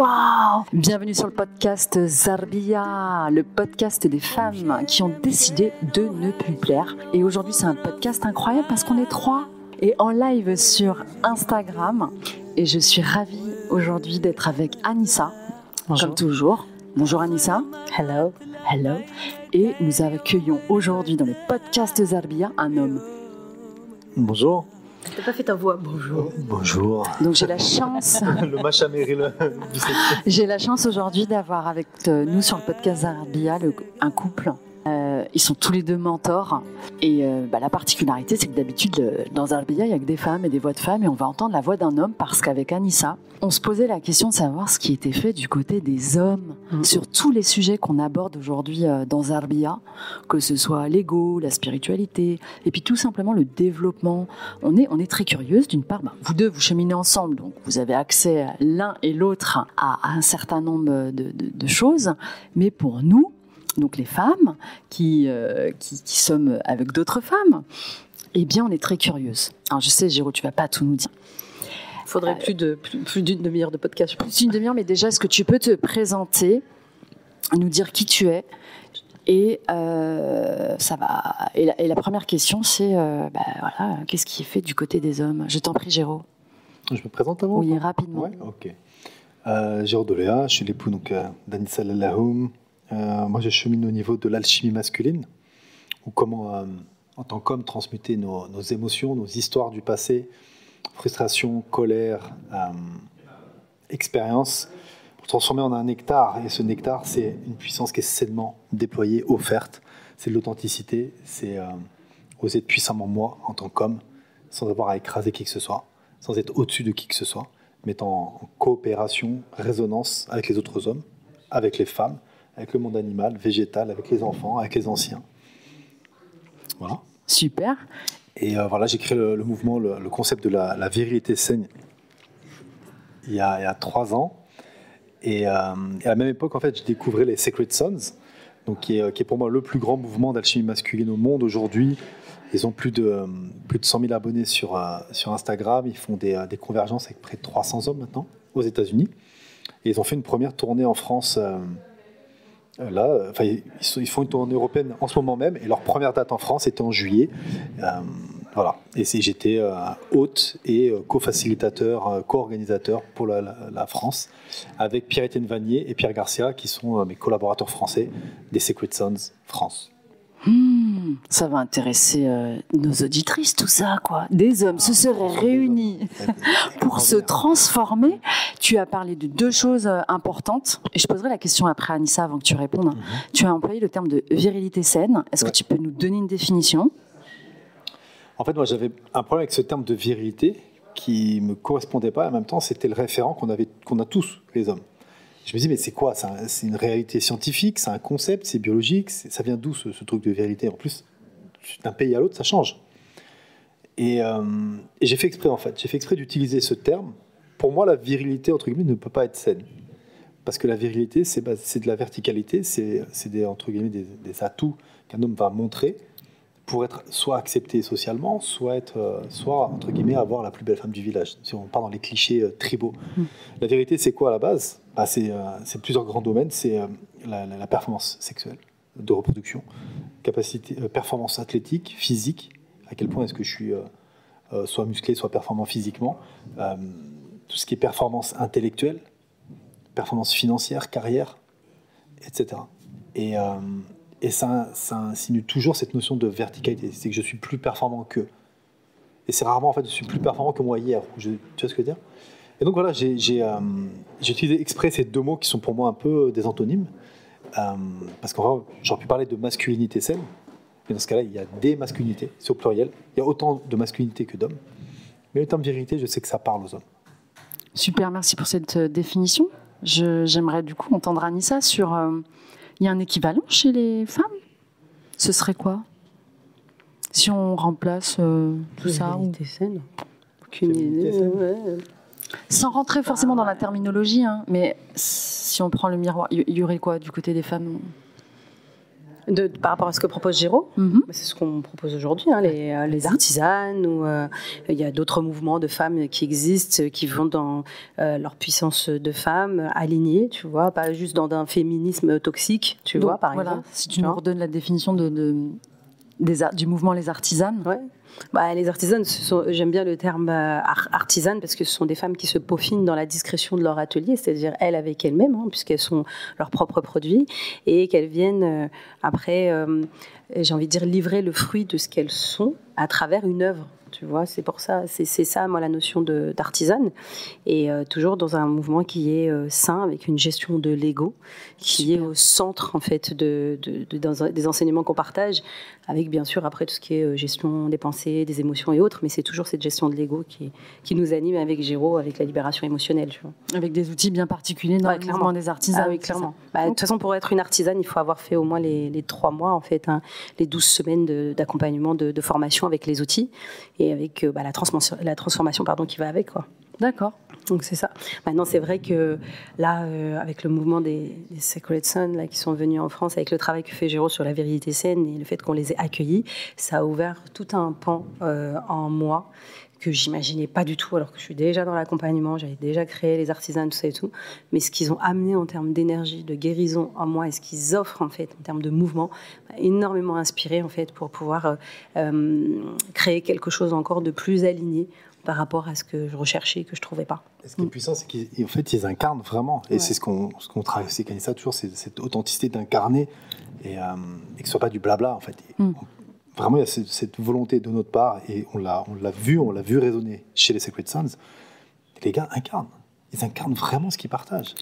Waouh Bienvenue sur le podcast Zarbia, le podcast des femmes qui ont décidé de ne plus plaire. Et aujourd'hui, c'est un podcast incroyable parce qu'on est trois et en live sur Instagram. Et je suis ravie aujourd'hui d'être avec Anissa, comme toujours. Bonjour Anissa. Hello. Hello. Et nous accueillons aujourd'hui dans le podcast Zarbia un homme. Bonjour. T'as pas fait ta voix, bonjour. Bonjour. Donc j'ai la chance. le Macha Meryl du J'ai la chance aujourd'hui d'avoir avec euh, nous sur le podcast Zarbia le- un couple. Euh, ils sont tous les deux mentors. Et euh, bah, la particularité, c'est que d'habitude, le- dans Zarbia, il n'y a que des femmes et des voix de femmes. Et on va entendre la voix d'un homme parce qu'avec Anissa, on se posait la question de savoir ce qui était fait du côté des hommes Mhm. sur tous les sujets qu'on aborde aujourd'hui euh, dans Zarbia, que ce soit l'ego, la spiritualité, et puis tout simplement le développement. On est, on est très curieuse. D'une part, bah, vous deux, vous cheminez ensemble, donc vous avez accès l'un et l'autre à, à un certain nombre de, de- de choses. Mais pour nous, donc les femmes qui, euh, qui, qui sommes avec d'autres femmes, eh bien, on est très curieuses. Alors, je sais, Géraud, tu vas pas tout nous dire. Faudrait plus de plus, plus d'une demi-heure de podcast. je pense. C'est une demi-heure, mais déjà, est-ce que tu peux te présenter, nous dire qui tu es? Et euh, ça va. Et la, et la première question, c'est euh, bah, voilà, qu'est-ce qui est fait du côté des hommes? Je t'en prie, Géraud. Je me présente avant Oui, rapidement. Ouais, ok. Euh, Gérard Doléa, je suis l'époux donc, euh, d'Anissa Lalahoum. Euh, moi, je chemine au niveau de l'alchimie masculine, ou comment, euh, en tant qu'homme, transmuter nos, émotions, nos histoires du passé, frustration, colère, euh, expérience, pour transformer en un nectar. Et ce nectar, c'est une puissance qui est sainement déployée, offerte. C'est de l'authenticité, c'est oser être puissamment moi, en tant qu'homme, sans avoir à écraser qui que ce soit, sans être au-dessus de qui que ce soit, mais en coopération, résonance avec les autres hommes, avec les femmes, avec le monde animal, végétal, avec les enfants, avec les anciens. Voilà. Super. Et euh, voilà, j'ai créé le, le mouvement, le, le concept de la, la virilité saine il y, a, il y a trois ans. Et, euh, et à la même époque, en fait, je découvrais les Sacred Sons, donc qui est, qui est pour moi le plus grand mouvement d'alchimie masculine au monde aujourd'hui. Ils ont plus de, euh, plus de 100 000 abonnés sur, euh, sur Instagram. Ils font des, des convergences avec près de 300 hommes maintenant aux États-Unis. Et ils ont fait une première tournée en France. Euh, euh, ils, font une tournée européenne en ce moment même, et leur première date en France était en juillet. Euh, voilà. Et j'étais hôte et euh, co-organisateur pour la, la- France, avec Pierre-Étienne Vanier et Pierre Garcia, qui sont mes collaborateurs français des Secret Sons France. Hmm, ça va intéresser euh, nos auditrices, tout ça, quoi. Des hommes se seraient réunis pour se transformer. Tu as parlé de deux choses euh, importantes, et je poserai la question après Anissa avant que tu répondes. hein. Tu as employé le terme de virilité saine. Est-ce Ouais. que tu peux nous donner une définition? En fait, moi, j'avais un problème avec ce terme de virilité qui me correspondait pas. En même temps, c'était le référent qu'on avait, qu'on a tous, les hommes. Je me dis, mais c'est quoi? C'est un- C'est une réalité scientifique C'est un concept C'est biologique Ça vient d'où ce, ce truc de virilité En plus, d'un pays à l'autre, ça change. Et, euh, et j'ai fait exprès, en fait. J'ai fait exprès d'utiliser ce terme. Pour moi, la virilité, entre guillemets, ne peut pas être saine. Parce que la virilité, c'est bah, de la verticalité, c'est des, entre guillemets, des, des atouts qu'un homme va montrer pour être soit accepté socialement, soit être, euh, soit entre guillemets avoir la plus belle femme du village. Si on part dans les clichés euh, tribaux. Mm. La vérité, c'est quoi à la base? Bah, C'est euh, c'est plusieurs grands domaines. C'est euh, la, performance sexuelle, de reproduction, capacité, euh, performance athlétique, physique. À quel point est-ce que je suis soit musclé, soit performant physiquement. Tout ce qui est performance intellectuelle, performance financière, carrière, etc. Et, ça, ça insinue toujours cette notion de verticalité. C'est que je suis plus performant qu'eux. Et c'est rarement, en fait, je suis plus performant que moi hier. Tu vois ce que je veux dire? Et donc voilà, j'ai j'ai, euh, j'ai utilisé exprès ces deux mots qui sont pour moi un peu des antonymes. Euh, parce qu'en vrai, j'aurais pu parler de masculinité saine. Mais dans ce cas-là, il y a des masculinités, c'est au pluriel. Il y a autant de masculinité que d'hommes. Mais le terme virilité, je sais que ça parle aux hommes. Super, merci pour cette euh, définition. Je- J'aimerais du coup entendre Anissa sur. euh, Il y a un équivalent chez les femmes? Ce serait quoi? Si on remplace euh, tout ça ou- saine. Aucune Virilité idée. saine. ouais. Sans rentrer forcément dans la terminologie, hein, mais si on prend le miroir, il y, y aurait quoi du côté des femmes? De, par rapport à ce que propose Géraud, Mhm. c'est ce qu'on propose aujourd'hui, hein, les, euh, les artisanes, ou euh, il y a d'autres mouvements de femmes qui existent, qui vont dans euh, leur puissance de femme, alignées, tu vois, pas juste dans un féminisme toxique, tu vois, par voilà, exemple. si tu nous redonnes la définition de, de- des ar- du mouvement Les Artisanes. Ouais. Bah, les artisanes, j'aime bien le terme euh, ar- artisane parce que ce sont des femmes qui se peaufinent dans la discrétion de leur atelier, c'est-à-dire elles avec elles-mêmes, hein, puisqu'elles sont leurs propres produits, et qu'elles viennent euh, après, euh, j'ai envie de dire, livrer le fruit de ce qu'elles sont à travers une œuvre. Tu vois, c'est pour ça, c'est ça, moi, la notion d'artisane. Et euh, toujours dans un mouvement qui est euh, sain, avec une gestion de l'ego, qui est au centre, en fait, de, de- de- dans un- des enseignements qu'on partage, avec bien sûr, après, tout ce qui est euh, gestion des pensées, des émotions et autres. Mais c'est toujours cette gestion de l'ego qui, qui nous anime avec Géraud, avec la libération émotionnelle. Tu vois. Avec des outils bien particuliers dans Ouais, le clairement. des artisans. Ah oui, clairement. Bah, de toute façon, pour être une artisane, il faut avoir fait au moins les, les trois mois, en fait, hein, les 12 semaines d'accompagnement, de, de formation avec les outils et avec euh, bah, la transformation, la transformation pardon, qui va avec. Quoi. D'accord. Donc c'est ça. Maintenant, c'est vrai que là, euh, avec le mouvement des, des Sacred Sons là, qui sont venus en France, avec le travail que fait Géraud sur la vérité saine et le fait qu'on les ait accueillis, ça a ouvert tout un pan euh, en moi que j'imaginais pas du tout, alors que je suis déjà dans l'accompagnement, j'avais déjà créé les artisans, tout ça et tout. Mais ce qu'ils ont amené en termes d'énergie, de guérison en moi et ce qu'ils offrent en fait en termes de mouvement, m'a énormément inspiré en fait pour pouvoir euh, créer quelque chose encore de plus aligné par rapport à ce que je recherchais et que je trouvais pas. Et ce qui est puissant, c'est qu'en fait, ils incarnent vraiment. Et Ouais. c'est ce qu'on ce qu'on travaille, c'est ça toujours, c'est cette authenticité d'incarner et, euh, et que ce soit pas du blabla, en fait. Mm. on- vraiment, il y a cette, cette volonté de notre part, et on l'a on l'a vu, on l'a vu résonner chez les Sacred Sons. Les gars incarnent. Ils incarnent vraiment ce qu'ils partagent.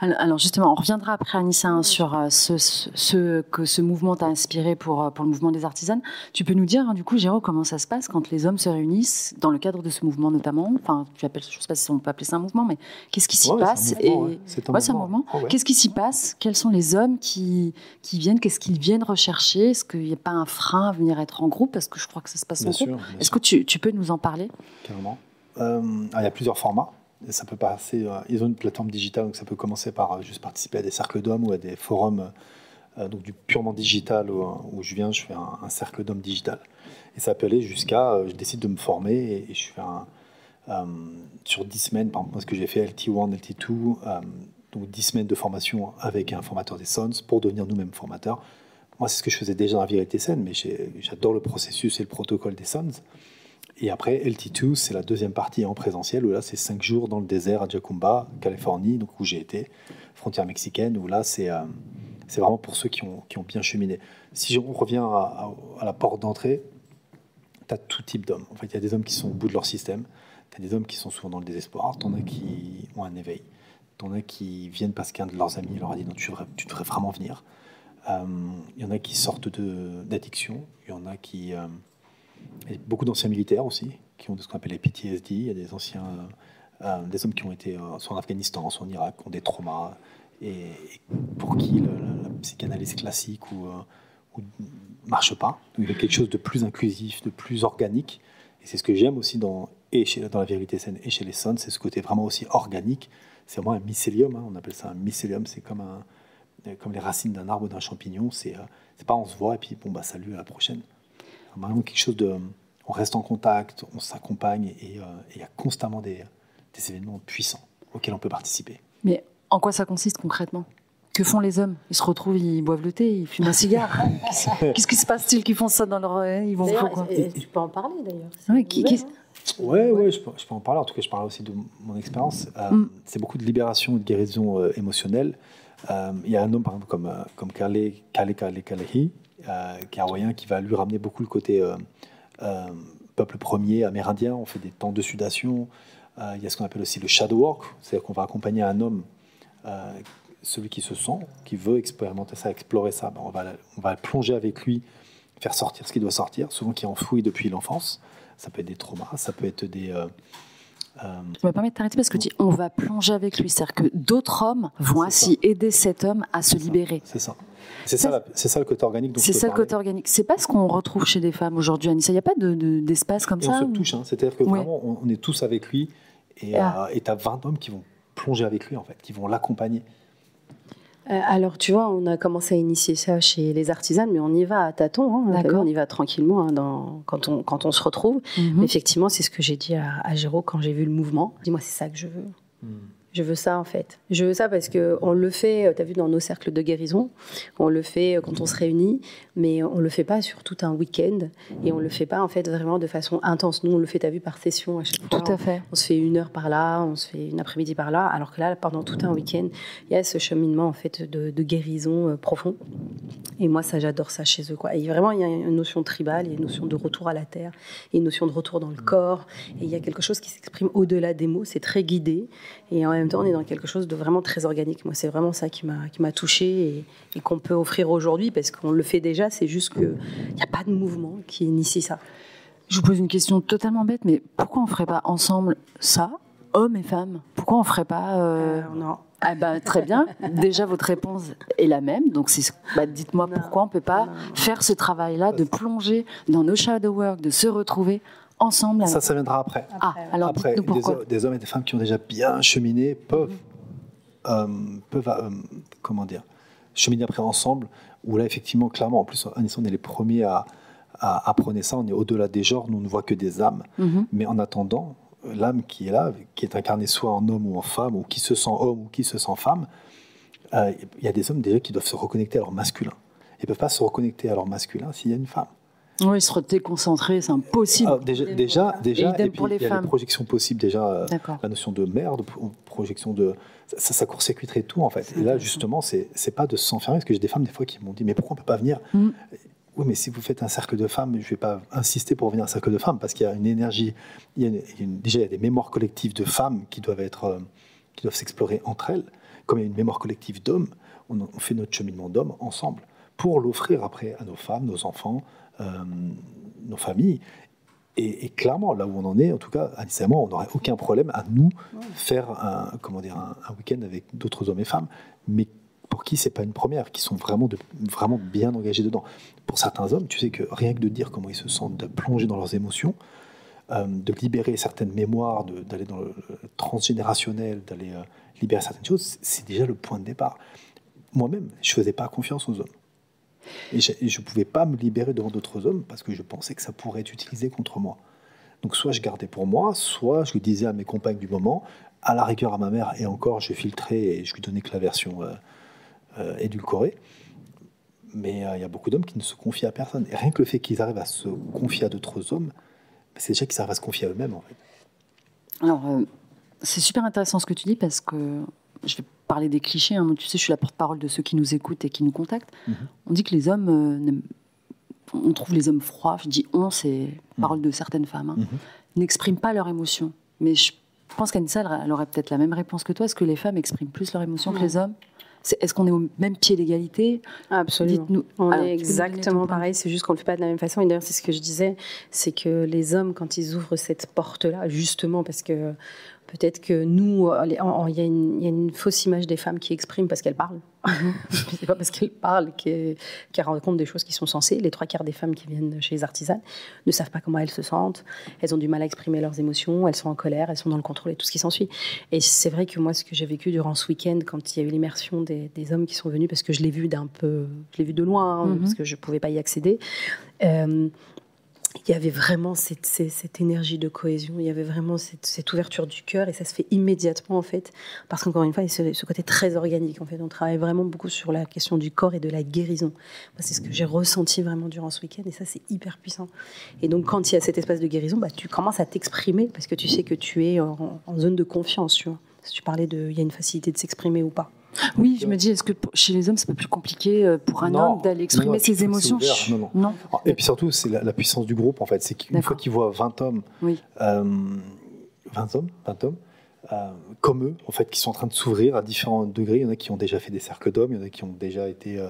Alors justement, on reviendra après Anissa hein, sur euh, ce, ce- ce que ce mouvement t'a inspiré pour, euh, pour le mouvement des artisanes. Tu peux nous dire hein, du coup, Géraud, comment ça se passe quand les hommes se réunissent dans le cadre de ce mouvement notamment? Enfin, tu appelles, je ne sais pas si on peut appeler ça un mouvement, mais qu'est-ce qui s'y Ouais, c'est un passe mouvement, et ouais. C'est un Ouais, mouvement. Qu'est-ce qui s'y passe? Quels sont les hommes qui, qui viennent? Qu'est-ce qu'ils viennent rechercher? Est-ce qu'il n'y a pas un frein à venir être en groupe? Parce que je crois que ça se passe en Bien groupe. sûr, Est-ce que tu, tu peux nous en parler? Carrément. Euh, ah, il y a plusieurs formats. Ça peut passer. euh, ils ont une plateforme digitale, donc ça peut commencer par euh, juste participer à des cercles d'hommes ou à des forums, euh, donc du purement digital où, je viens, je fais un, cercle d'hommes digital. Et ça peut aller jusqu'à, je décide de me former et, je fais un, sur 10 semaines, par exemple, ce que j'ai fait LT1, LT2, euh, donc 10 semaines de formation avec un formateur des Sons pour devenir nous-mêmes formateurs. Moi, c'est ce que je faisais déjà dans la vérité saine, mais j'adore le processus et le protocole des Sons. Et après, LT2, c'est la deuxième partie en présentiel, où là, c'est cinq jours dans le désert à Jacumba, Californie, donc où j'ai été, frontière mexicaine, où là, c'est euh, vraiment pour ceux qui ont, qui ont bien cheminé. Si on revient à, la porte d'entrée, tu as tout type d'hommes. En fait, il y a des hommes qui sont au bout de leur système, tu as des hommes qui sont souvent dans le désespoir, tu en as qui ont un éveil, tu en as qui viennent parce qu'un de leurs amis leur a dit non, tu devrais, vraiment venir. Euh, Il y en a qui sortent d'addiction, il y en a qui... euh, a beaucoup d'anciens militaires aussi, qui ont ce qu'on appelle les PTSD. Il y a des anciens, euh, euh, des hommes qui ont été euh, soit en Afghanistan, soit en Irak, qui ont des traumas, et, et pour qui le- la, psychanalyse classique ou, marche pas. Il y a quelque chose de plus inclusif, de plus organique. Et c'est ce que j'aime aussi dans, et chez, dans la vérité saine et chez les Sons, c'est ce côté vraiment aussi organique. C'est vraiment un mycélium, hein, on appelle ça un mycélium, c'est comme, un, comme les racines d'un arbre ou d'un champignon. C'est pas on se voit et puis bon, bah salut, à la prochaine. Vraiment quelque chose de. On reste en contact, on s'accompagne et euh, il y a constamment des, des événements puissants auxquels on peut participer. Mais en quoi ça consiste concrètement? Que font les hommes? Ils se retrouvent, ils boivent le thé, ils fument un cigare. Qu'est-ce qui se passe-t-il qu'ils font ça dans leur... euh, Ils vont faire quoi? tu peux en parler d'ailleurs. Ouais, qui- Ouais, ouais, je peux, je peux en parler. En tout cas, je parle aussi de mon expérience. Euh, Mm. C'est beaucoup de libération et de guérison euh, émotionnelle. Euh, Il y a un homme, par exemple, comme, euh, comme Kale, Kale Kale Kalehi, euh, qui va lui ramener beaucoup le côté euh, euh, peuple premier, amérindien. On fait des temps de sudation. Il y a ce qu'on appelle aussi le shadow work, c'est-à-dire qu'on va accompagner un homme, celui qui se sent, qui veut expérimenter ça, explorer ça. Ben, on, va, on va plonger avec lui, faire sortir ce qui doit sortir, souvent qui est enfoui depuis l'enfance. Ça peut être des traumas, ça peut être des. euh, euh, Je me permets de t'arrêter parce que tu dis on va plonger avec lui. C'est-à-dire que d'autres hommes vont ainsi aider cet homme à se libérer. c'est ça. C'est ça, c'est ça le côté organique C'est ça le côté organique. C'est pas ce qu'on retrouve chez des femmes aujourd'hui, Anissa. Il n'y a pas de- de- d'espace comme Et ça on se où- touche, hein. c'est-à-dire que Ouais. vraiment, on, on est tous avec lui et Ah. tu as 20 hommes qui vont plonger avec lui, en fait, qui vont l'accompagner. euh, alors, tu vois, on a commencé à initier ça chez les artisanes, mais on y va à tâtons. Hein, on y va tranquillement hein, dans, quand, on, quand on se retrouve. Mhm. Effectivement, c'est ce que j'ai dit à, à Géraud quand j'ai vu le mouvement. Dis-moi, c'est ça que je veux. Hmm. Je veux ça en fait. Je veux ça parce que on le fait, euh, tu as vu dans nos cercles de guérison, on le fait euh, quand on se réunit, mais on le fait pas sur tout un week-end et on le fait pas en fait vraiment de façon intense. Nous on le fait, tu as vu, par session à chaque fois. Tout à fait. On, se fait une heure par là, on se fait une après-midi par là, alors que là pendant tout un week-end, il y a ce cheminement en fait de, guérison euh, profond. Et moi ça j'adore ça chez eux quoi. Et vraiment il y a une notion tribale, il y a une notion de retour à la terre, il y a une notion de retour dans le corps et il y a quelque chose qui s'exprime au-delà des mots. C'est très guidé et en même temps, on est dans quelque chose de vraiment très organique. Moi, c'est vraiment ça qui m'a, qui m'a touché et, qu'on peut offrir aujourd'hui parce qu'on le fait déjà. C'est juste qu'il n'y a pas de mouvement qui initie ça. Je vous pose une question totalement bête, mais pourquoi on ne ferait pas ensemble ça, hommes et femmes? Pourquoi on ne ferait pas. Euh... euh non. Ah bah, très bien. Déjà, votre réponse est la même. Donc, bah, dites-moi pourquoi on ne peut pas faire ce travail-là, de plonger dans nos shadow work, de se retrouver ensemble Ça, ça viendra après. Ah, alors après, des, hommes et des femmes qui ont déjà bien cheminé peuvent, euh, peuvent euh, comment dire, cheminer après ensemble. Où là, effectivement, clairement, en plus, on est les premiers à, à apprendre ça. On est au-delà des genres, nous on ne voit que des âmes. Mhm. Mais en attendant, l'âme qui est là, qui est incarnée soit en homme ou en femme, ou qui se sent homme ou qui se sent femme, euh, il y a des hommes déjà qui doivent se reconnecter à leur masculin. Ils ne peuvent pas se reconnecter à leur masculin s'il y a une femme. Oui, se déconcentrer, c'est impossible. Ah, déjà, déjà, déjà et, puis, il y a les projections possibles, déjà, euh, la notion de merde, projection de. Ça, ça court-circuiterait tout, en fait. Et là, justement, c'est pas de s'enfermer, parce que j'ai des femmes, des fois, qui m'ont dit Mais pourquoi on ne peut pas venir mm. Oui, mais si vous faites un cercle de femmes, je ne vais pas insister pour venir à un cercle de femmes, parce qu'il y a une énergie. Il y a déjà, il y a des mémoires collectives de femmes qui doivent être. Euh, qui doivent s'explorer entre elles. Comme il y a une mémoire collective d'hommes, on, on fait notre cheminement d'hommes ensemble pour l'offrir après à nos femmes, nos enfants, nos familles. Et, clairement, là où on en est, en tout cas, moi, on n'aurait aucun problème à nous faire un, comment dire, un, week-end avec d'autres hommes et femmes, mais pour qui c'est pas une première, qui sont vraiment, vraiment bien engagés dedans. Pour certains hommes, tu sais que rien que de dire comment ils se sentent, de plonger dans leurs émotions, euh, de libérer certaines mémoires, d'aller dans le transgénérationnel, d'aller euh, libérer certaines choses, c'est déjà le point de départ. Moi-même, je faisais pas confiance aux hommes. Et je ne pouvais pas me libérer devant d'autres hommes parce que je pensais que ça pourrait être utilisé contre moi. Donc soit je gardais pour moi, soit je le disais à mes compagnes du moment, à la rigueur à ma mère, et encore je filtrais et je lui donnais que la version euh, euh, édulcorée. Mais euh, il y a beaucoup d'hommes qui ne se confient à personne. Et rien que le fait qu'ils arrivent à se confier à d'autres hommes, c'est déjà qu'ils arrivent à se confier à eux-mêmes en. Alors, c'est super intéressant ce que tu dis parce que je vais parler des clichés. Hein. Tu sais, je suis la porte-parole de ceux qui nous écoutent et qui nous contactent. Mhm. On dit que les hommes, euh, on trouve les hommes froids. Je dis on, c'est mhm. parole de certaines femmes. Hein. Mhm. N'expriment pas leurs émotions. Mais je pense qu'Anissa, elle aurait peut-être la même réponse que toi. Est-ce que les femmes expriment plus leurs émotions que les hommes? Est-ce qu'on est au même pied d'égalité? Absolument. On est exactement pareil, c'est juste qu'on ne le fait pas de la même façon. Et d'ailleurs, c'est ce que je disais, c'est que les hommes, quand ils ouvrent cette porte-là, justement parce que Peut-être que nous, euh, il y, a une fausse image des femmes qui expriment parce qu'elles parlent. c'est pas parce qu'elles parlent qu'elles racontent des choses qui sont censées. Les trois quarts des femmes qui viennent chez les artisanes ne savent pas comment elles se sentent. Elles ont du mal à exprimer leurs émotions. Elles sont en colère. Elles sont dans le contrôle et tout ce qui s'ensuit. Et c'est vrai que moi, ce que j'ai vécu durant ce week-end, quand il y a eu l'immersion des, hommes qui sont venus, parce que je l'ai vu d'un peu, je l'ai vu de loin, hein, mm-hmm. parce que je pouvais pas y accéder. Euh, il y avait vraiment cette, cette, énergie de cohésion, il y avait vraiment cette, ouverture du cœur et ça se fait immédiatement en fait, parce qu'encore une fois, il y a ce, côté très organique en fait. On travaille vraiment beaucoup sur la question du corps et de la guérison. C'est ce que j'ai ressenti vraiment durant ce week-end et ça c'est hyper puissant. Et donc quand il y a cet espace de guérison, bah, tu commences à t'exprimer parce que tu sais que tu es en, zone de confiance. Si tu parlais de, il y a une facilité de s'exprimer ou pas. Oui, je me dis, est-ce que chez les hommes, c'est pas plus compliqué euh, pour un homme d'aller exprimer ses émotions non, non, Et puis surtout, c'est la, puissance du groupe, en fait. C'est qu'une fois qu'ils voient 20 hommes, oui. 20 euh, hommes, 20 hommes euh, comme eux, en fait, qui sont en train de s'ouvrir à différents degrés. Il y en a qui ont déjà fait des cercles d'hommes, il y en a qui ont déjà été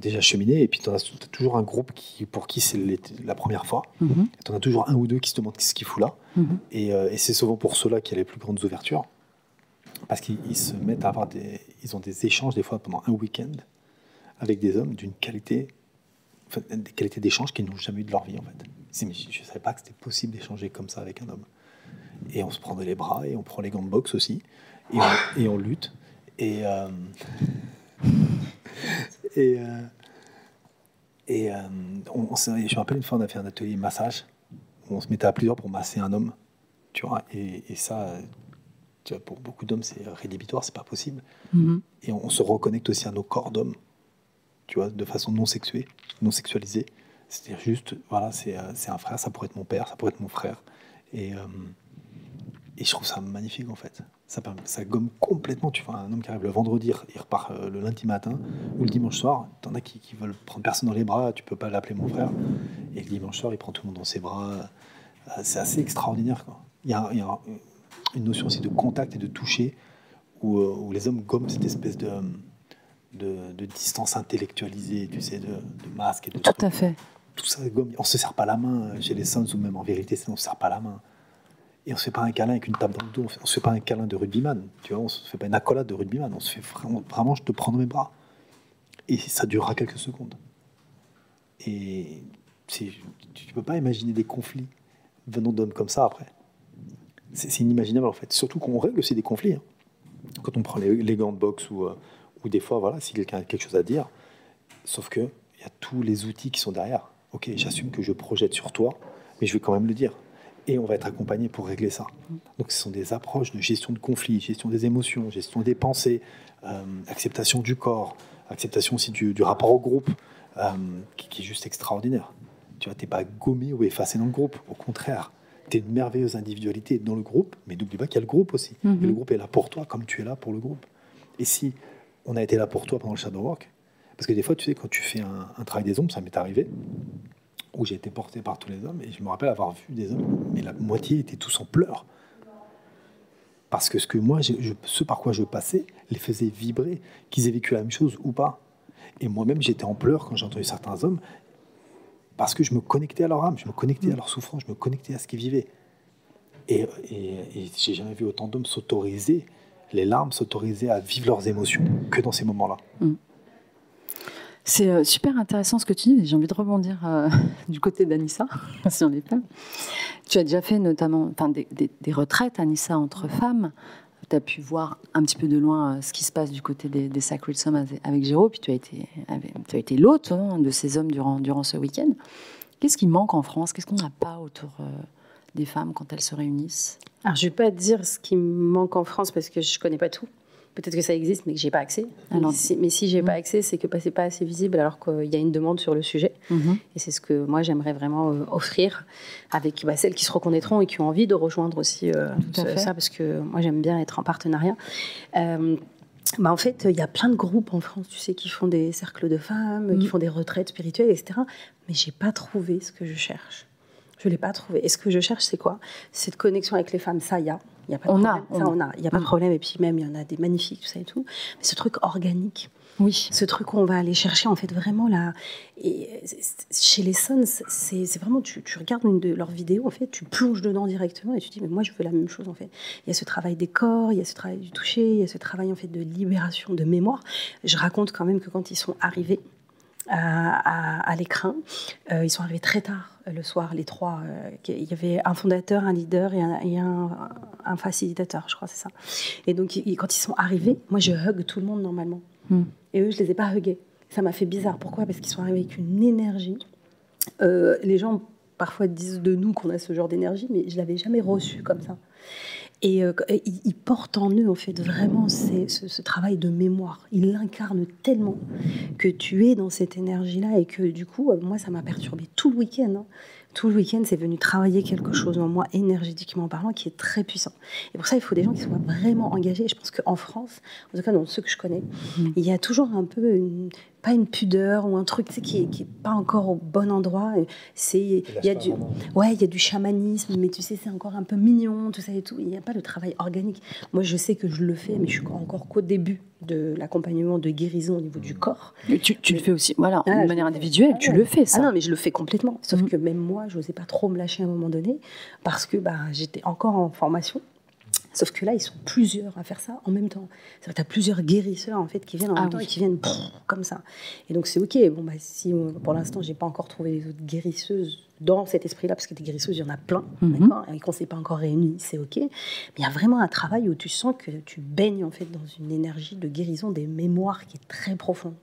déjà cheminés, et puis tu as, toujours un groupe qui, pour qui c'est la première fois. Mhm. Tu en as toujours un ou deux qui se demandent ce qu'il fout là. Mhm. Et, et c'est souvent pour ceux-là qu'il y a les plus grandes ouvertures parce qu'ils se mettent à avoir des, ils ont des échanges des fois pendant un week-end avec des hommes d'une qualité, enfin, des qualités d'échange qu'ils n'ont jamais eu de leur vie en fait. je ne savais pas que c'était possible d'échanger comme ça avec un homme. Et on se prend les bras et on prend les gants de boxe aussi et on, lutte. Et, euh, Et, euh, et euh, on, on je me rappelle une fois, on a fait un atelier massage. où on se mettait à plusieurs pour masser un homme. Tu vois, et, et ça, tu vois, pour beaucoup d'hommes, c'est rédhibitoire, c'est pas possible. Mhm. Et on, on se reconnecte aussi à nos corps d'hommes, tu vois, de façon non sexuée, non sexualisée. C'est-à-dire juste, voilà, c'est euh, c'est un frère, ça pourrait être mon père, ça pourrait être mon frère. Et, euh, et je trouve ça magnifique en fait. Ça, ça gomme complètement. Tu vois, un homme qui arrive le vendredi, il repart euh, le lundi matin ou le dimanche soir. T'en as qui, qui veulent prendre personne dans les bras, tu peux pas l'appeler mon frère. Et le dimanche soir, il prend tout le monde dans ses bras. C'est assez extraordinaire. Quoi. Il y a, il y a une notion aussi de contact et de toucher où, euh, où les hommes gomment cette espèce de, de, de distance intellectualisée, tu sais, de, de masque et de Tout à fait. tout ça gomme. On se serre pas la main euh, chez les Suns ou même en vérité, on se serre pas la main. Et on se fait pas un câlin avec une table dans le dos. On se- fait pas un câlin de rugbyman. Tu vois, on se fait pas une accolade de rugbyman. On se fait vraiment, vraiment, je te prends dans mes bras. Et ça durera quelques secondes. Et tu peux pas imaginer des conflits venant d'hommes comme ça après. C'est inimaginable en fait. Surtout qu'on règle aussi des conflits. hein. Quand on prend les, gants de boxe ou, euh, ou des fois, voilà, si quelqu'un a quelque chose à dire, sauf que il y a tous les outils qui sont derrière. Ok, j'assume que je projette sur toi, mais je vais quand même le dire. Et on va être accompagné pour régler ça. Donc ce sont des approches de gestion de conflits, gestion des émotions, gestion des pensées, euh, acceptation du corps, acceptation aussi du, du rapport au groupe, euh, qui, qui est juste extraordinaire. Tu vois, t'es pas gommé ou effacé dans le groupe. Au contraire, tu es une merveilleuse individualité dans le groupe, mais n'oublie pas qu'il y a le groupe aussi. Mhm. Et le groupe est là pour toi comme tu es là pour le groupe. Et si on a été là pour toi pendant le shadow work, parce que des fois, tu sais, quand tu fais un, un travail des ombres, ça m'est arrivé, où j'ai été porté par tous les hommes, et je me rappelle avoir vu des hommes, mais la moitié étaient tous en pleurs. Parce que ce que moi, je- ce par quoi je passais, les faisait vibrer, qu'ils aient vécu la même chose ou pas. Et moi-même, j'étais en pleurs quand j'ai entendu certains hommes, parce que je me connectais à leur âme, je me connectais à leur souffrance, je me connectais à ce qu'ils vivaient. Et, et, et j'ai jamais vu autant d'hommes s'autoriser, les larmes s'autoriser à vivre leurs émotions que dans ces moments-là. C'est euh, super intéressant ce que tu dis. J'ai envie de rebondir euh, du côté d'Anissa, si on est pas. Tu as déjà fait notamment enfin, des, des- des retraites, Anissa, entre femmes. Tu as pu voir un petit peu de loin euh, ce qui se passe du côté des, des Sacred Sons avec- Géraud, puis tu as été, été l'hôte hein, de ces hommes durant, durant ce week-end. Qu'est-ce qui manque en France? Qu'est-ce qu'on n'a pas autour euh, des femmes quand elles se réunissent? Alors, je ne vais pas dire ce qui manque en France parce que je ne connais pas tout. Peut-être que ça existe, mais que j'ai pas accès. Alors- mais si, mais si j'ai Mm. pas accès, c'est que c'est pas assez visible alors qu'il y a une demande sur le sujet. Et c'est ce que moi j'aimerais vraiment euh, offrir avec bah, celles qui se reconnaîtront et qui ont envie de rejoindre aussi euh, ce- ça, parce que moi j'aime bien être en partenariat. Euh, bah, en fait, il y a plein de groupes en France, tu sais, qui font des cercles de femmes, Mm. qui font des retraites spirituelles, etc. Mais j'ai pas trouvé ce que je cherche. Je l'ai pas trouvé. Et ce que je cherche, c'est quoi? Cette connexion avec les femmes, ça, y a. Y a pas de On a, problème. Ça, on a. Il y a pas de Mm. problème. Et puis même, il y en a des magnifiques, tout ça et tout. Mais ce truc organique, Oui. ce truc où on va aller chercher en fait vraiment là et chez les Sons c'est vraiment tu, tu regardes une de leurs vidéos en fait tu plonges dedans directement et tu te dis mais moi je veux la même chose en fait il y a ce travail des corps il y a ce travail du toucher il y a ce travail en fait de libération de mémoire je raconte quand même que quand ils sont arrivés à, à- à l'écran. Euh, ils sont arrivés très tard le soir, les trois. euh, il y avait un fondateur, un leader et un, et un- un facilitateur, je crois, c'est ça. Et donc, ils- quand ils sont arrivés, moi, je hug tout le monde normalement. Mm. Et eux, je les ai pas huggés. Ça m'a fait bizarre. Pourquoi? Parce qu'ils sont arrivés avec une énergie. Euh, les gens parfois disent de nous qu'on a ce genre d'énergie, mais je l'avais jamais reçu comme ça. Et euh, ils, ils portent en eux en fait vraiment ces- ce, ce travail de mémoire. Ils l'incarnent tellement que tu es dans cette énergie-là et que du coup, euh, moi, ça m'a perturbé tout le week-end. hein. Tout le week-end, c'est venu travailler quelque chose en moi, énergétiquement parlant, qui est très puissant. Et pour ça, il faut des gens qui soient vraiment engagés. Et je pense qu'en France, en tout cas dans ceux que je connais, Mhm. il y a toujours un peu une, pas une pudeur ou un truc tu sais, qui, est, qui est pas encore au bon endroit. Et C'est il y a du ouais, il y a du chamanisme, mais tu sais, c'est encore un peu mignon, tout ça et tout. Il n'y a pas le travail organique. Moi, je sais que je le fais, mais je suis encore qu'au début de l'accompagnement de guérison au niveau du corps. Mais Tu, tu le fais aussi, voilà, Ah, de manière individuelle, Ah tu ouais. le fais ça. Ah non, mais je le fais complètement. Sauf Mhm. que même moi, je n'osais pas trop me lâcher à un moment donné parce que bah, j'étais encore en formation. Sauf que là, ils sont plusieurs à faire ça en même temps. Tu as plusieurs guérisseurs en fait qui viennent en Ah même temps et qui viennent comme ça. Et donc c'est ok. Bon bah si euh, pour l'instant j'ai pas encore trouvé les autres guérisseuses dans cet esprit-là parce que des guérisseuses il y en a plein, d'accord, et qu'on s'est pas encore réunis, c'est ok. Mais il y a vraiment un travail où tu sens que tu baignes en fait dans une énergie de guérison des mémoires qui est très profonde.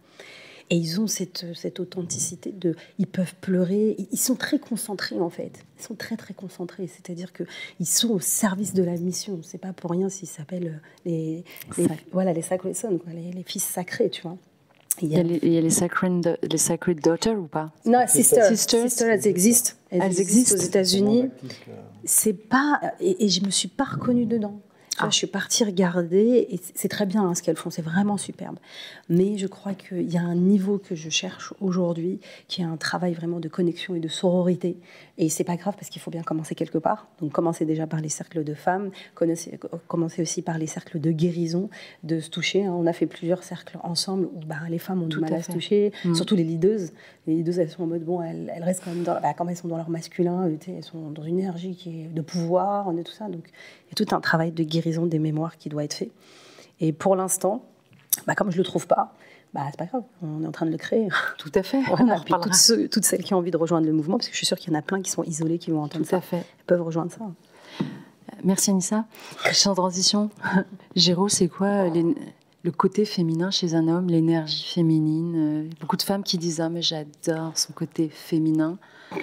Et ils ont cette, cette authenticité de. Ils peuvent pleurer. Ils sont très concentrés, en fait. Ils sont très, très concentrés. C'est-à-dire qu'ils sont au service de la mission. C'est pas pour rien s'ils s'appellent les, les, voilà, les Sacred Sons, les, les fils sacrés, tu vois. Il y, a les, il y a les Sacred, les sacred Daughters ou pas? Non, Sisters. Sisters. Sisters, elles existent. Elles, elles existent, aux États-Unis. C'est pas. Et, et, je me suis pas reconnue dedans. Ah. Je suis partie regarder et c'est très bien hein, ce qu'elles font, c'est vraiment superbe. Mais je crois qu'il y a un niveau que je cherche aujourd'hui, qui est un travail vraiment de connexion et de sororité. Et c'est pas grave parce qu'il faut bien commencer quelque part. Donc commencer déjà par les cercles de femmes, commencer aussi par les cercles de guérison, de se toucher. Hein. On a fait plusieurs cercles ensemble où bah, les femmes ont du mal à, se toucher, mmh. surtout les leaders. Les leaders, elles sont en mode bon, elles, restent quand même dans, bah, quand elles sont dans leur masculin, elles sont dans une énergie qui est de pouvoir, on est tout ça. Donc il y a tout un travail de guérison des mémoires qui doit être fait. Et pour l'instant, bah, comme je ne le trouve pas, bah, c'est pas grave, on est en train de le créer. Tout à fait. puis toutes, toutes, celles qui ont envie de rejoindre le mouvement, parce que je suis sûre qu'il y en a plein qui sont isolés, qui vont entendre Tout ça, à fait. peuvent rejoindre ça. Merci Anissa. Sans transition, Géraud, c'est quoi le côté féminin chez un homme, l'énergie féminine Beaucoup de femmes qui disent Ah, mais j'adore son côté féminin.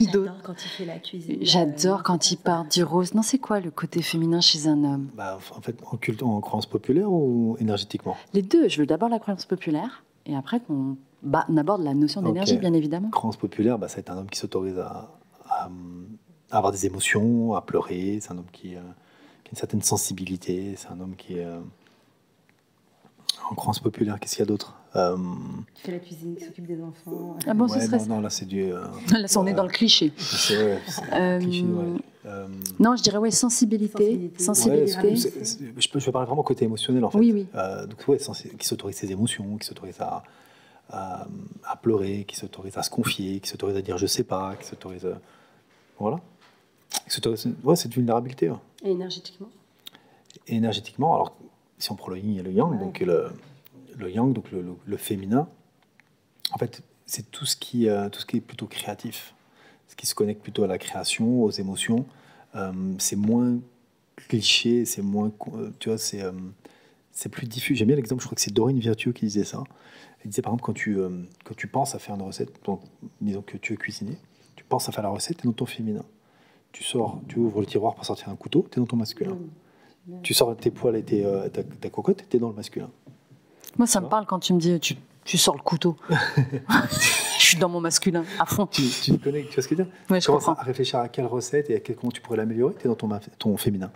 J'adore quand il fait la cuisine. J'adore euh, quand il part du rose. Non, c'est quoi le côté féminin chez un homme? Bah, En fait, en, culte, en croyance populaire ou énergétiquement? Les deux. Je veux d'abord la croyance populaire et après qu'on bah, aborde la notion d'énergie, bien évidemment. Croyance populaire, bah, c'est un homme qui s'autorise à, avoir des émotions, à pleurer. C'est un homme qui, euh, qui, a une certaine sensibilité. C'est un homme qui est. Euh, en croyance populaire, qu'est-ce qu'il y a d'autre euh... Qui fait la cuisine, qui s'occupe des enfants. Ah bon, ouais, ce serait non, non, là c'est du. Euh... Là, on est dans le cliché. C'est ouais, euh... cliché, ouais. Euh... Non, je dirais ouais, sensibilité. Sensibilité. sensibilité. Ouais, c je, peux, je peux parler vraiment côté émotionnel en fait. Oui, oui. Euh, donc, ouais, qui s'autorise ses émotions, qui s'autorise à, à, à, pleurer, qui s'autorise à se confier, qui s'autorise à dire je sais pas, qui s'autorise. À... Voilà. Ouais, cette vulnérabilité. Ouais. Et énergétiquement? Et énergétiquement, alors si on prend le yin et le yang, donc le, le, yang, donc le, le, le, féminin, en fait, c'est tout, ce qui, euh, tout ce qui est plutôt créatif, ce qui se connecte plutôt à la création, aux émotions. Euh, c'est moins cliché, c'est moins. Euh, tu vois, c'est. Euh, c'est plus diffus. J'aime bien l'exemple, je crois que c'est Dorine Virtueux qui disait ça. Elle disait par exemple, quand tu, quand tu penses à faire une recette, donc, disons que tu veux cuisiner, tu penses à faire la recette, tu es dans ton féminin. Tu sors, tu ouvres le tiroir pour sortir un couteau, tu es dans ton masculin. Tu sors tes poils et tes, euh, ta, ta, cocotte, tu es dans le masculin. Moi, ça me parle quand tu me dis tu, tu sors le couteau. je suis dans mon masculin, à fond. Tu, tu connais, tu vois ce que je veux dire? Ouais, Tu commences à réfléchir à quelle recette et à quel, comment tu pourrais l'améliorer, tu es dans ton, ton féminin.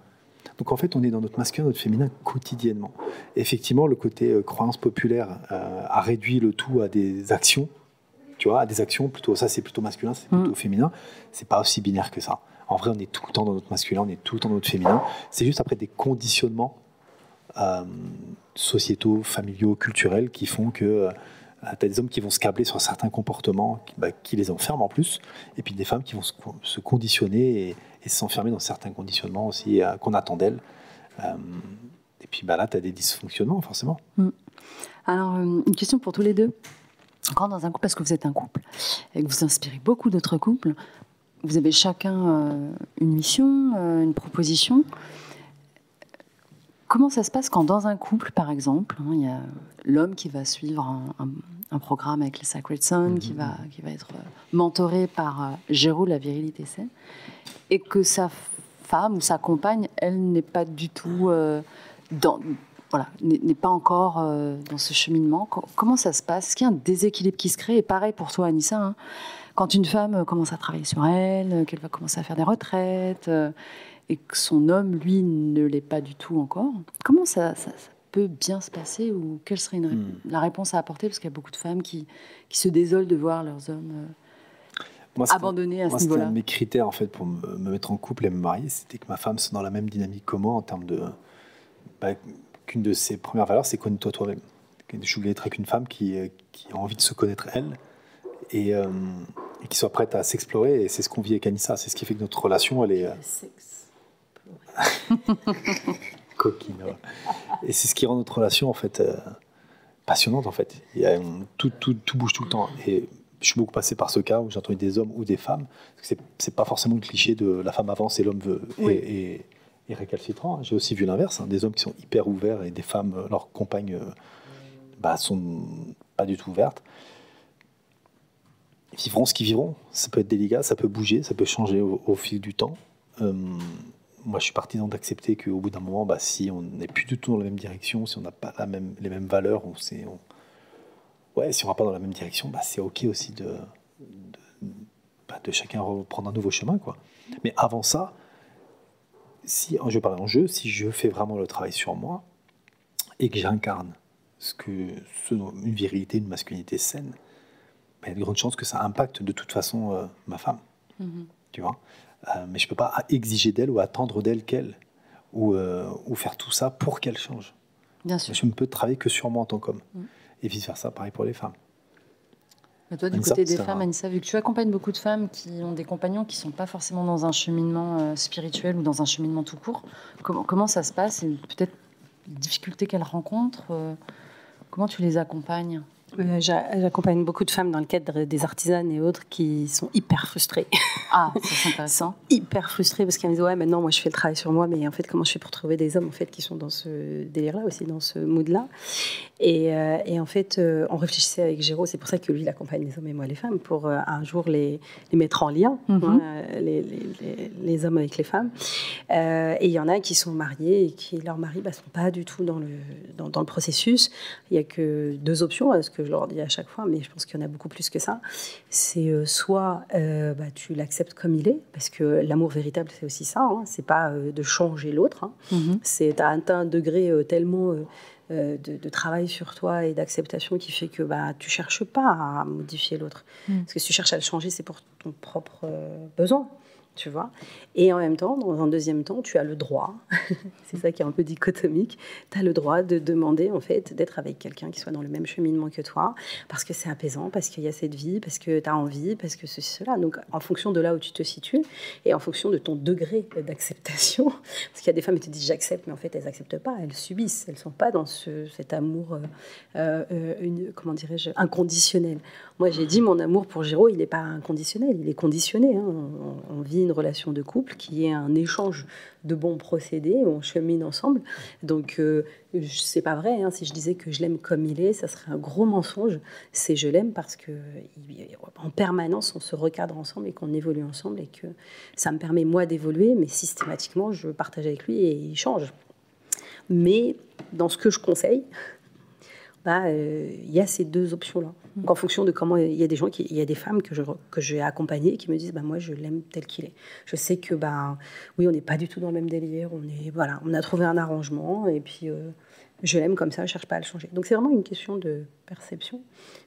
Donc en fait, on est dans notre masculin, notre féminin quotidiennement. Et effectivement, le côté euh, croyance populaire euh, a réduit le tout à des actions, tu vois, à des actions plutôt. Ça, c'est plutôt masculin, c'est plutôt mmh. féminin. C'est pas aussi binaire que ça. En vrai, on est tout le temps dans notre masculin, on est tout le temps dans notre féminin. C'est juste après des conditionnements euh, sociétaux, familiaux, culturels qui font que euh, tu as des hommes qui vont se câbler sur certains comportements qui, bah, qui, les enferment en plus, et puis des femmes qui vont se, conditionner et, et s'enfermer dans certains conditionnements aussi euh, qu'on attend d'elles. Euh, et puis bah, là, tu as des dysfonctionnements forcément. Mm. Alors, une question pour tous les deux. Quand dans un couple, parce que vous êtes un couple et que vous inspirez beaucoup d'autres couples, vous avez chacun euh, une mission, euh, une proposition. Comment ça se passe quand dans un couple, par exemple, hein, il y a l'homme qui va suivre un, un, un, programme avec les Sacred Sons, mm -hmm. qui, va, qui va être mentoré par euh, Géraud, la virilité saine, et que sa femme ou sa compagne, elle n'est pas du tout euh, dans, voilà, n'est pas encore euh, dans ce cheminement. Comment ça se passe? Est-ce qu'il y a un déséquilibre qui se crée? Et pareil pour toi, Anissa, hein, quand une femme commence à travailler sur elle, qu'elle va commencer à faire des retraites, euh, et que son homme, lui, ne l'est pas du tout encore, comment ça, ça, ça, peut bien se passer Ou quelle serait une, mm. la réponse à apporter? Parce qu'il y a beaucoup de femmes qui, qui, se désolent de voir leurs hommes euh, moi, abandonnés à moi, ce niveau-là. Un de mes critères, en fait, pour me, me, mettre en couple et me marier, c'était que ma femme soit dans la même dynamique que moi en termes de... Bah, qu'une de ses premières valeurs, c'est connais-toi toi-même. Je voulais être avec une femme qui, euh, qui, a envie de se connaître elle et, euh, et qui soit prête à s'explorer. Et c'est ce qu'on vit avec Anissa. C'est ce qui fait que notre relation, elle est. Coquine. Ouais. Et c'est ce qui rend notre relation, en fait, euh, passionnante, en fait. Tout, tout, tout, bouge tout le temps. Et je suis beaucoup passé par ce cas où j'ai entendu des hommes ou des femmes. C'est, c'est pas forcément le cliché de la femme avance et l'homme veut. Oui. Et, et, et récalcitrant. J'ai aussi vu l'inverse, hein, des hommes qui sont hyper ouverts et des femmes, leurs compagnes, bah, sont pas du tout ouvertes. Vivront ce qu'ils vivront. Ça peut être délicat, ça peut bouger, ça peut changer au, fil du temps. Euh, moi, je suis partisan d'accepter qu'au bout d'un moment, bah, si on n'est plus du tout dans la même direction, si on n'a pas la même, les mêmes valeurs, on, on, ouais, si on va pas dans la même direction, bah, c'est ok aussi de, de, bah, chacun reprendre un nouveau chemin, quoi. Mais avant ça, si je parle en jeu, si je fais vraiment le travail sur moi et que j'incarne ce que une virilité, une masculinité saine, il y a de grandes chances que ça impacte de toute façon euh, ma femme. Mhm. Tu vois? Euh, Mais je ne peux pas exiger d'elle ou attendre d'elle qu'elle, ou, euh, ou, faire tout ça pour qu'elle change. Bien sûr. Je ne peux travailler que sur moi en tant qu'homme. Mhm. Et vice-versa, pareil pour les femmes. Mais toi, du côté des femmes, Anissa, vu que tu accompagnes beaucoup de femmes qui ont des compagnons qui ne sont pas forcément dans un cheminement spirituel ou dans un cheminement tout court, comment, comment ça se passe et peut-être les difficultés qu'elles rencontrent Comment tu les accompagnes? Euh, j'accompagne beaucoup de femmes dans le cadre des artisanes et autres qui sont hyper frustrées. Ah, c'est intéressant. hyper frustrées parce qu'elles me disent ouais maintenant moi je fais le travail sur moi mais en fait comment je fais pour trouver des hommes en fait qui sont dans ce délire là aussi dans ce mood là et, euh, et, en fait euh, on réfléchissait avec Géraud c'est pour ça que lui il accompagne les hommes et moi les femmes pour un jour les, les, mettre en lien mhm. hein, les, les, les, hommes avec les femmes et il y en a qui sont mariés et qui leurs maris ne bah, sont pas du tout dans le dans, dans le processus il y a que deux options est-ce que je leur dis à chaque fois, mais je pense qu'il y en a beaucoup plus que ça. C'est euh, soit euh, bah, tu l'acceptes comme il est, parce que l'amour véritable, c'est aussi ça. Hein, c'est pas euh, de changer l'autre. Hein. Mm-hmm. C'est à un degré tellement de, travail sur toi et d'acceptation qui fait que bah, tu cherches pas à modifier l'autre. Mm. Parce que si tu cherches à le changer, c'est pour ton propre besoin tu vois. Et en même temps, dans un deuxième temps, tu as le droit, c'est ça qui est un peu dichotomique, tu as le droit de demander en fait d'être avec quelqu'un qui soit dans le même cheminement que toi, parce que c'est apaisant, parce qu'il y a cette vie, parce que tu as envie, parce que ceci, cela. Donc en fonction de là où tu te situes et en fonction de ton degré d'acceptation, parce qu'il y a des femmes qui te disent j'accepte, mais en fait elles n'acceptent pas, elles subissent, elles ne sont pas dans ce, cet amour, euh, euh, une, comment dirais-je, inconditionnel. Moi j'ai dit mon amour pour Géraud, il n'est pas inconditionnel, il est conditionné. Hein. On, on vit une relation de couple qui est un échange de bons procédés, on chemine ensemble. Donc, euh, c'est pas vrai. Hein. Si je disais que je l'aime comme il est, ça serait un gros mensonge. C'est je l'aime parce que en permanence, on se recadre ensemble et qu'on évolue ensemble et que ça me permet moi d'évoluer, mais systématiquement, je partage avec lui et il change. Mais dans ce que je conseille, bah, euh, il y a ces deux options-là. Donc, en fonction de comment il y a des gens, qui, il y a des femmes que que j'ai accompagnées qui me disent, bah moi je l'aime tel qu'il est. Je sais que bah oui, on n'est pas du tout dans le même délire. On est voilà, on a trouvé un arrangement et puis euh, je l'aime comme ça, je cherche pas à le changer. Donc c'est vraiment une question de perception.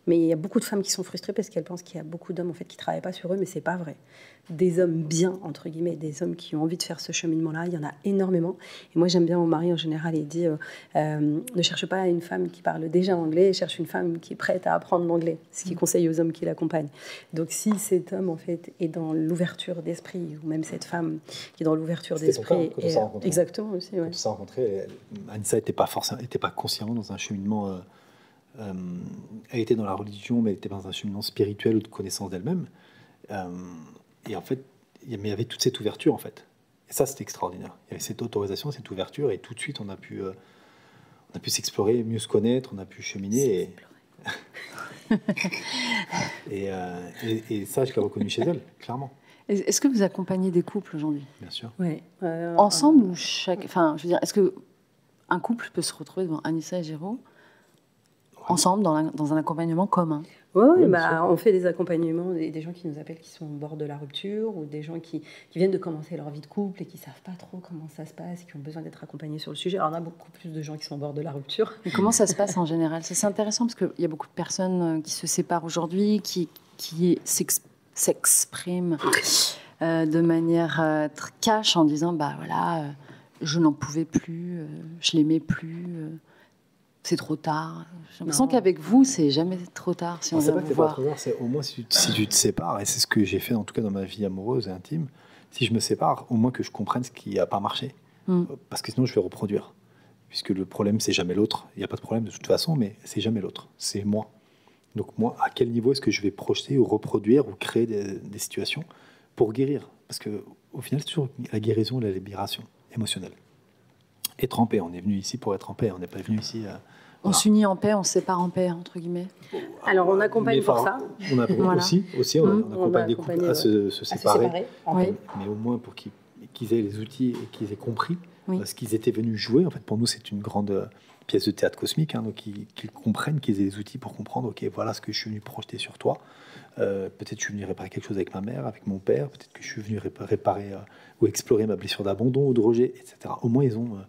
Mais il y a beaucoup de femmes qui sont frustrées parce qu'elles pensent qu'il y a beaucoup d'hommes en fait qui travaillent pas sur eux, mais c'est pas vrai. Des hommes bien entre guillemets, des hommes qui ont envie de faire ce cheminement-là, il y en a énormément. Et moi j'aime bien mon mari en général, il dit euh, euh, ne cherche pas une femme qui parle déjà anglais, cherche une femme qui est prête à apprendre l'anglais. Ce qui mm. conseille aux hommes qui l'accompagnent. Donc si cet homme en fait est dans l'ouverture d'esprit, ou même cette femme qui est dans l'ouverture d'esprit, exactement aussi. Ouais. Quand on rencontré, Anissa n'était pas forcément, n'était pas consciente dans un cheminement. Euh, euh, elle était dans la religion, mais elle était dans un cheminement spirituel ou de connaissance d'elle-même. Euh, et en fait, il y avait toute cette ouverture, en fait. Et ça, c'était extraordinaire. Il y avait cette autorisation, cette ouverture, et tout de suite, on a pu, euh, on a pu s'explorer, mieux se connaître, on a pu cheminer. Et, et, ça, je l'ai reconnu chez elle, clairement. Est-ce que vous accompagnez des couples aujourd'hui? Bien sûr. Oui. Ensemble ou chaque. Enfin, je veux dire, est-ce que un couple peut se retrouver devant Anissa et Jérôme ensemble dans, dans un accompagnement commun. Oui, bah, on fait des accompagnements, des, des, gens qui nous appellent qui sont au bord de la rupture ou des gens qui, qui, viennent de commencer leur vie de couple et qui savent pas trop comment ça se passe, qui ont besoin d'être accompagnés sur le sujet. Alors on a beaucoup plus de gens qui sont au bord de la rupture. Et comment ça se passe en général? C'est intéressant parce qu'il y a beaucoup de personnes euh, qui se séparent aujourd'hui, qui, qui s'expriment euh, de manière euh, cash en disant bah voilà, je n'en pouvais plus, je l'aimais plus c'est trop tard. J'ai l'impression qu'avec vous, c'est jamais trop tard si on vient pas. Pas trop tard, c'est au moins si tu, te sépares, et c'est ce que j'ai fait en tout cas dans ma vie amoureuse et intime, si je me sépare, au moins que je comprenne ce qui n'a pas marché. Hmm. Parce que sinon, je vais reproduire. Puisque le problème, c'est jamais l'autre. Il n'y a pas de problème de toute façon, mais c'est jamais l'autre. C'est moi. Donc moi, à quel niveau est-ce que je vais projeter ou reproduire ou créer des, des situations pour guérir? Parce que au final, c'est toujours la guérison et la libération émotionnelle être en paix. On est venu ici pour être en paix. On n'est pas venu ici euh, On s'unit en paix, on se sépare en paix, entre guillemets. Alors on accompagne pour ça. On accompagne Voilà. aussi, aussi on, Mmh, on on accompagne des couples à se, se À se séparer, Oui. mais au moins pour qu'ils aient les outils et qu'ils aient compris Oui. ce qu'ils étaient venus jouer. En fait, pour nous, c'est une grande euh, pièce de théâtre cosmique, hein, donc qu'ils comprennent, qu'ils aient les outils pour comprendre, ok, voilà ce que je suis venu projeter sur toi. Euh, peut-être que je suis venu réparer quelque chose avec ma mère, avec mon père, peut-être que je suis venu répa- réparer euh, ou explorer ma blessure d'abandon ou de rejet, etc. Au moins, ils ont, euh,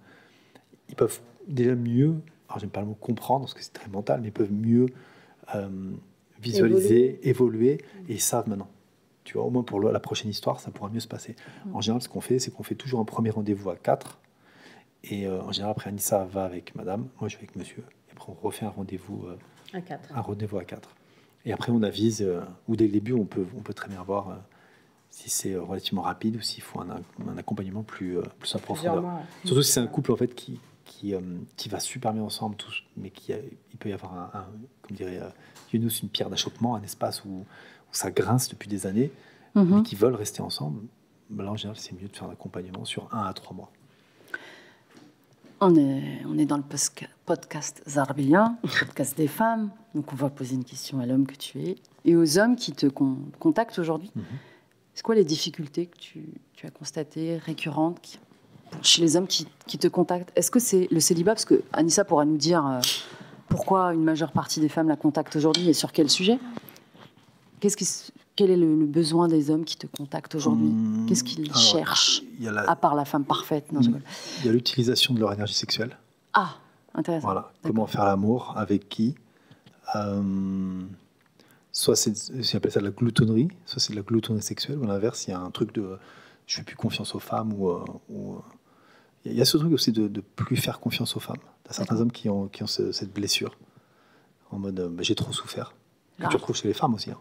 ils peuvent déjà mieux, alors j'aime pas le mot comprendre parce que c'est très mental, mais ils peuvent mieux euh, visualiser, évoluer, et ils savent maintenant. Tu vois, au moins pour la prochaine histoire, ça pourra mieux se passer. En général, ce qu'on fait, c'est qu'on fait toujours un premier rendez-vous à quatre. Et euh, en général, après, Anissa va avec madame, moi je vais avec monsieur. Et après, on refait un rendez-vous, euh, À quatre. un rendez-vous à quatre. Et après, on avise, euh, ou dès le début, on peut, on peut très bien voir si c'est relativement rapide ou s'il faut un, un accompagnement plus, plus mois. Surtout si c'est un couple en fait qui, qui, euh, qui va super bien ensemble, tous, mais qui a- il peut y avoir un, un- comme dirait euh, Yunus, une pierre d'achoppement, un espace où, où ça grince depuis des années, mais Mhm. qui veulent rester ensemble. Là, en général, c'est mieux de faire un accompagnement sur un à trois mois. On est, on est dans le podcast Zarbia, podcast des femmes. Donc, on va poser une question à l'homme que tu es et aux hommes qui te con- contactent aujourd'hui. Mhm. C'est quoi les difficultés que tu, tu as constatées, récurrentes, qui- chez les hommes qui, qui te contactent Est-ce que c'est le célibat? Parce que Anissa pourra nous dire euh, pourquoi une majeure partie des femmes la contactent aujourd'hui et sur quel sujet? Qu'est-ce qui, s- quel est le, le besoin des hommes qui te contactent aujourd'hui? Hum, Qu'est-ce qu'ils cherchent y a la- À part la femme parfaite? Non, rigole. il y a l'utilisation de leur énergie sexuelle. Ah, intéressant. Voilà. Comment faire l'amour, avec qui? Euh, soit c'est, j'appelle ça de la gloutonnerie, soit c'est de la gloutonnerie sexuelle, ou l'inverse, il y a un truc de je fais plus confiance aux femmes, ou, euh, ou, euh, il y a ce truc aussi de, de plus faire confiance aux femmes. Il y a certains hommes qui ont, qui ont ce- cette blessure, en mode euh, bah, j'ai trop souffert. Que Ah. tu retrouves chez les femmes aussi. hein.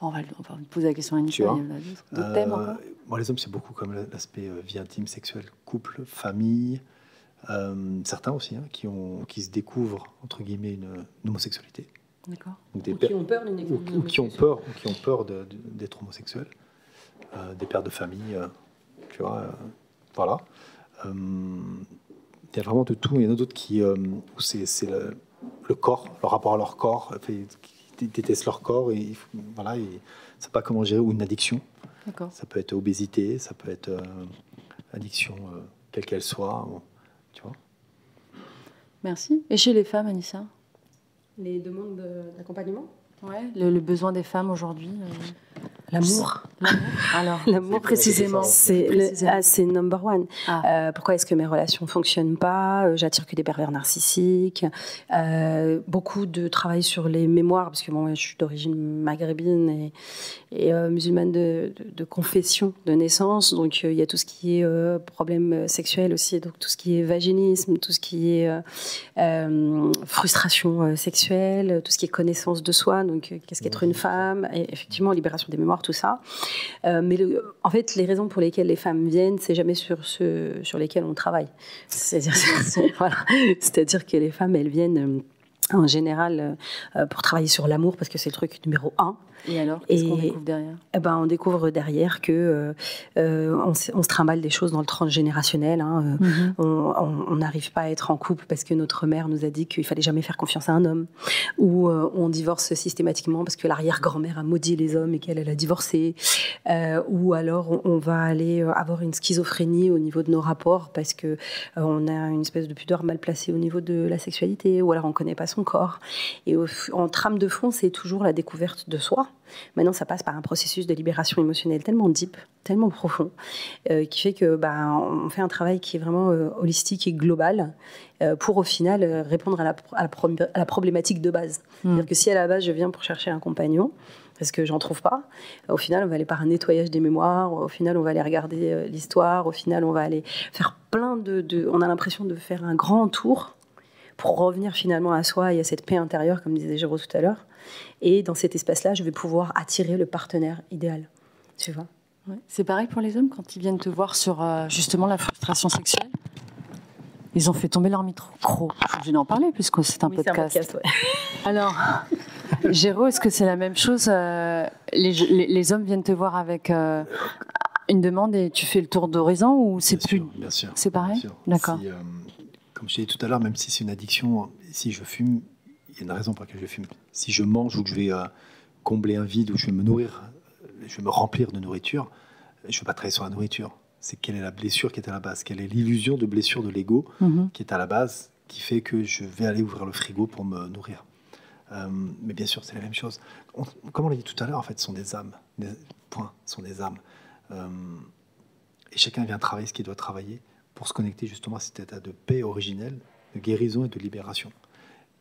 On va, on va poser la question à Anissa. D'autres- Euh, thèmes encore bon, les hommes, c'est beaucoup comme l'aspect euh, vie intime, sexuelle, couple, famille. Euh, certains aussi hein, qui, ont, qui se découvrent, entre guillemets, une, une homosexualité. D'accord. Ou qui ont peur d'une ou, ou qui ont peur, ou qui ont peur d'être homosexuels, Euh, des pères de famille, euh, tu vois, euh, voilà. Euh, Il y a vraiment de tout. Il y en a d'autres qui, euh, où c'est c'est le, le corps, le rapport à leur corps, fait, qui détestent leur corps et voilà, et savent pas comment gérer ou une addiction. D'accord. Ça peut être obésité, ça peut être euh, addiction, euh, quelle qu'elle soit, tu vois. Merci. Et chez les femmes, Anissa? Les demandes de- d'accompagnement? Ouais. Le, le besoin des femmes aujourd'hui euh, L'amour. Alors, L'amour, précisément. C'est ah, number one. Ah. Euh, pourquoi est-ce que mes relations fonctionnent pas? Euh, J'attire que des pervers narcissiques. Euh, beaucoup de travail sur les mémoires, parce que bon, moi, je suis d'origine maghrébine et, et, euh, musulmane de, de- de confession de naissance. Donc euh, il y a tout ce qui est euh, problème sexuel aussi, donc tout ce qui est vaginisme, tout ce qui est euh, euh, frustration euh, sexuelle, tout ce qui est connaissance de soi. Donc euh, qu'est-ce qu'être une femme? Et effectivement, libération des mémoires, tout ça. Euh, mais en fait, les raisons pour lesquelles les femmes viennent, c'est jamais sur ceux sur lesquels on travaille. C'est-à-dire que les femmes, elles viennent euh, en général euh, pour travailler sur l'amour parce que c'est le truc numéro un. Et alors, qu'est-ce qu'on découvre derrière? Eh ben, on découvre derrière que euh, euh, on, se- on se trimballe des choses dans le transgénérationnel. hein, euh, on on- n'arrive pas à être en couple parce que notre mère nous a dit qu'il fallait jamais faire confiance à un homme, ou euh, on divorce systématiquement parce que l'arrière-grand-mère a maudit les hommes et qu'elle elle a divorcé, Euh, ou alors on, on va aller avoir une schizophrénie au niveau de nos rapports parce que on a une espèce de pudeur mal placée au niveau de la sexualité, ou alors on connaît pas son corps. Et au en trame de fond, c'est toujours la découverte de soi. Maintenant, ça passe par un processus de libération émotionnelle tellement deep, tellement profond, euh, qui fait que bah, on fait un travail qui est vraiment euh, holistique et global euh, pour au final répondre à la, à la pro- à la problématique de base. C'est-à-dire que si à la base je viens pour chercher un compagnon, parce que j'en trouve pas, au final on va aller par un nettoyage des mémoires, au final on va aller regarder l'histoire, au final on va aller faire plein de, de- on a l'impression de faire un grand tour pour revenir finalement à soi et à cette paix intérieure, comme disait Géraud tout à l'heure. Et dans cet espace-là, je vais pouvoir attirer le partenaire idéal. Tu vois Ouais. C'est pareil pour les hommes quand ils viennent te voir sur euh, justement la frustration sexuelle Ils ont fait tomber leur micro. Je suis obligée d'en parler puisque c'est un Oui, podcast. ouais. Alors, Géraud, est-ce que c'est la même chose euh, les, les- les hommes viennent te voir avec euh, une demande et tu fais le tour d'horizon ou c'est plus. sûr, bien sûr. c'est pareil bien sûr. D'accord. Si, euh, comme je disais tout à l'heure, même si c'est une addiction, si je fume, il y a une raison pour laquelle je fume. Si je mange ou que je vais euh, combler un vide ou je vais me nourrir, je vais me remplir de nourriture, je ne vais pas travailler sur la nourriture. C'est quelle est la blessure qui est à la base, quelle est l'illusion de blessure de l'ego Mhm. qui est à la base, qui fait que je vais aller ouvrir le frigo pour me nourrir? Euh, mais bien sûr, c'est la même chose. On- comme on l'a dit tout à l'heure, en fait, ce sont des âmes. Des, point, ce sont des âmes. Euh, et chacun vient travailler ce qu'il doit travailler pour se connecter justement à cet état de paix originel, de guérison et de libération.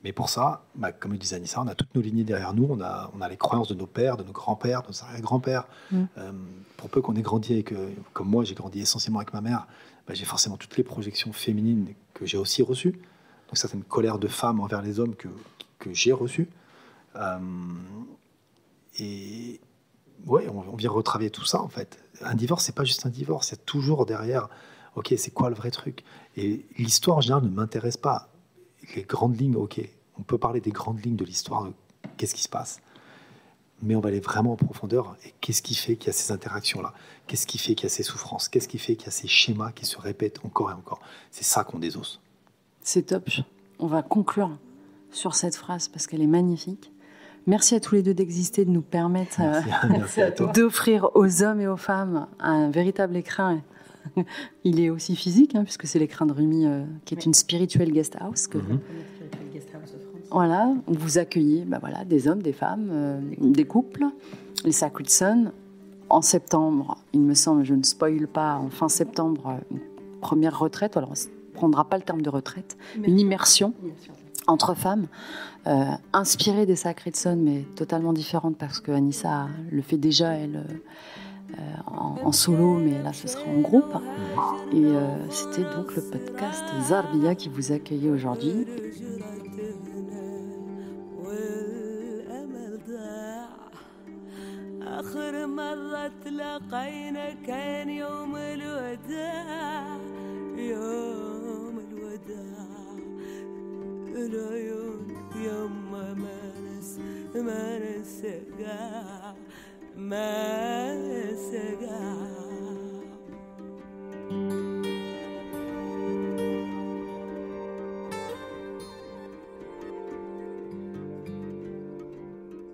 Mais pour ça, bah, comme le disait Anissa, on a toutes nos lignées derrière nous, on a, on a les croyances de nos pères, de nos grands-pères, de nos arrière-grands-pères. Mm. Euh, pour peu qu'on ait grandi avec, euh, comme moi, j'ai grandi essentiellement avec ma mère, bah, j'ai forcément toutes les projections féminines que j'ai aussi reçues. Donc certaines colères de femmes envers les hommes que, que j'ai reçues. Euh, et ouais, on, on vient retravailler tout ça en fait. Un divorce, c'est pas juste un divorce, il y a toujours derrière, ok, c'est quoi le vrai truc? Et l'histoire en général ne m'intéresse pas. Les grandes lignes, ok, on peut parler des grandes lignes de l'histoire, qu'est-ce qui se passe, mais on va aller vraiment en profondeur. Et qu'est-ce qui fait qu'il y a ces interactions-là? Qu'est-ce qui fait qu'il y a ces souffrances? Qu'est-ce qui fait qu'il y a ces schémas qui se répètent encore et encore? C'est ça qu'on désosse. C'est top. On va conclure sur cette phrase parce qu'elle est magnifique. Merci à tous les deux d'exister, de nous permettre euh, d'offrir aux hommes et aux femmes un véritable écrin. Il est aussi physique, hein, puisque c'est l'écrin de Rumi, euh, qui est Oui. une spirituelle guest house. Que, Mhm. Voilà, où vous accueillez bah voilà, des hommes, des femmes, euh, des couples, les Sacred Sun. En septembre, il me semble, je ne spoil pas, en fin septembre, euh, une première retraite. Alors, on ne prendra pas le terme de retraite, une immersion entre femmes, euh, inspirée des Sacred Sun, mais totalement différente parce que Anissa le fait déjà, elle, euh, en, en solo, mais là, ce sera en groupe. Et euh, c'était donc le podcast Zarbia qui vous accueillait aujourd'hui. والأمل ضاع آخر مرة تلاقينا كان يوم الوداع يوم الوداع العيون يما ما نس ما نسقى Mesega.